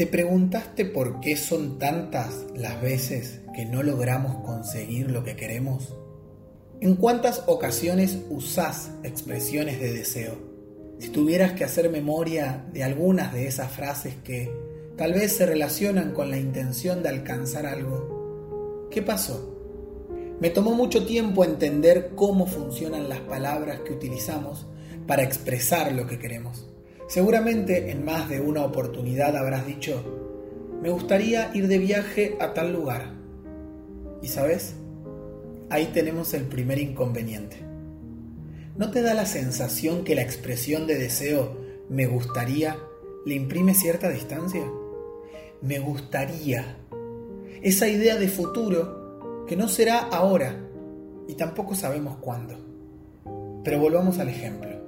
¿Te preguntaste por qué son tantas las veces que no logramos conseguir lo que queremos? ¿En cuántas ocasiones usás expresiones de deseo? Si tuvieras que hacer memoria de algunas de esas frases que tal vez se relacionan con la intención de alcanzar algo, ¿qué pasó? Me tomó mucho tiempo entender cómo funcionan las palabras que utilizamos para expresar lo que queremos. Seguramente en más de una oportunidad habrás dicho, me gustaría ir de viaje a tal lugar. ¿Y sabes? Ahí tenemos el primer inconveniente. ¿No te da la sensación que la expresión de deseo me gustaría le imprime cierta distancia? Me gustaría. Esa idea de futuro que no será ahora y tampoco sabemos cuándo. Pero volvamos al ejemplo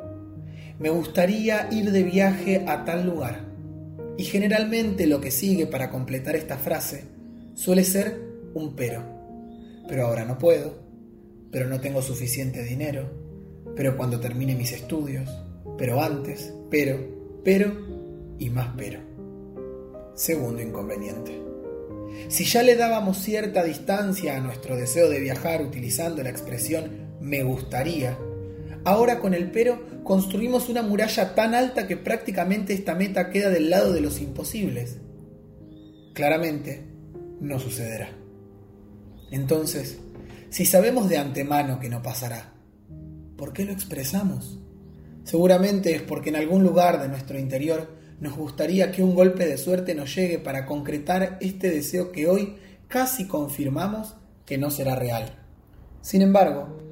me gustaría ir de viaje a tal lugar. Y generalmente lo que sigue para completar esta frase suele ser un pero. Pero ahora no puedo, pero no tengo suficiente dinero, pero cuando termine mis estudios, pero antes, pero, pero y más pero. Segundo inconveniente. Si ya le dábamos cierta distancia a nuestro deseo de viajar utilizando la expresión me gustaría, Ahora con el pero construimos una muralla tan alta que prácticamente esta meta queda del lado de los imposibles. Claramente, no sucederá. Entonces, si sabemos de antemano que no pasará, ¿por qué lo expresamos? Seguramente es porque en algún lugar de nuestro interior nos gustaría que un golpe de suerte nos llegue para concretar este deseo que hoy casi confirmamos que no será real. Sin embargo,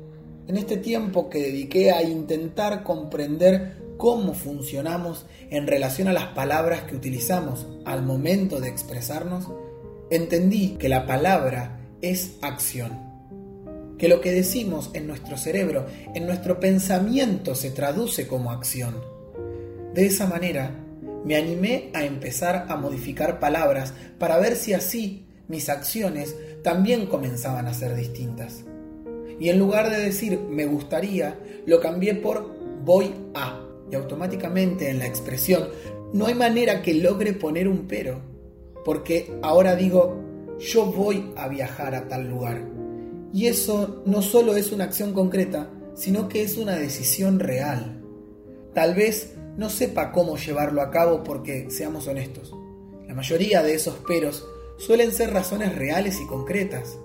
en este tiempo que dediqué a intentar comprender cómo funcionamos en relación a las palabras que utilizamos al momento de expresarnos, entendí que la palabra es acción, que lo que decimos en nuestro cerebro, en nuestro pensamiento se traduce como acción. De esa manera, me animé a empezar a modificar palabras para ver si así mis acciones también comenzaban a ser distintas. Y en lugar de decir me gustaría, lo cambié por voy a. Y automáticamente en la expresión no hay manera que logre poner un pero. Porque ahora digo yo voy a viajar a tal lugar. Y eso no solo es una acción concreta, sino que es una decisión real. Tal vez no sepa cómo llevarlo a cabo porque, seamos honestos, la mayoría de esos peros suelen ser razones reales y concretas.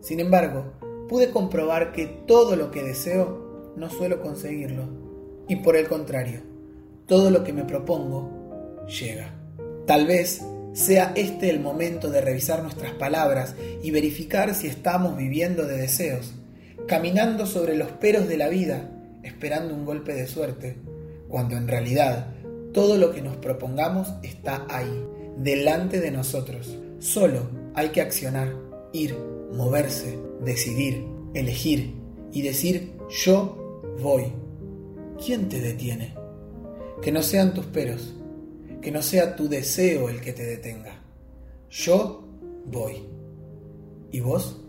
Sin embargo, pude comprobar que todo lo que deseo no suelo conseguirlo. Y por el contrario, todo lo que me propongo llega. Tal vez sea este el momento de revisar nuestras palabras y verificar si estamos viviendo de deseos, caminando sobre los peros de la vida, esperando un golpe de suerte, cuando en realidad todo lo que nos propongamos está ahí, delante de nosotros. Solo hay que accionar, ir, moverse, decidir, elegir y decir yo voy. ¿Quién te detiene? Que no sean tus peros, que no sea tu deseo el que te detenga. Yo voy. ¿Y vos?